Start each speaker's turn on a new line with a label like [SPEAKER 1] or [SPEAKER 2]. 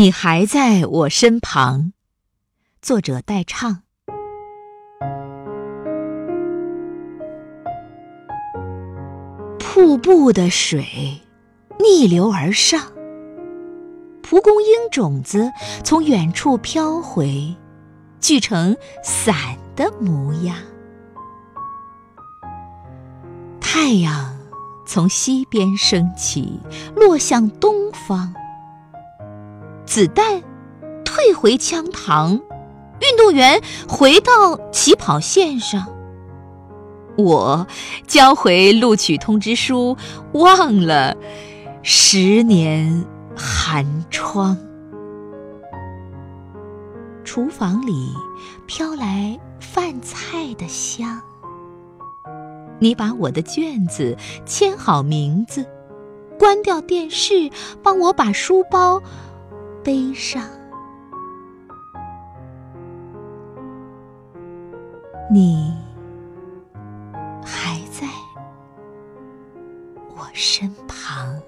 [SPEAKER 1] 你还在我身旁。作者代唱。瀑布的水逆流而上，蒲公英种子从远处飘回，聚成伞的模样。太阳从西边升起，落向东方。子弹退回枪膛，运动员回到起跑线上。我交回录取通知书，忘了十年寒窗。厨房里飘来饭菜的香。你把我的卷子签好名字，关掉电视，帮我把书包。悲伤，你还在我身旁。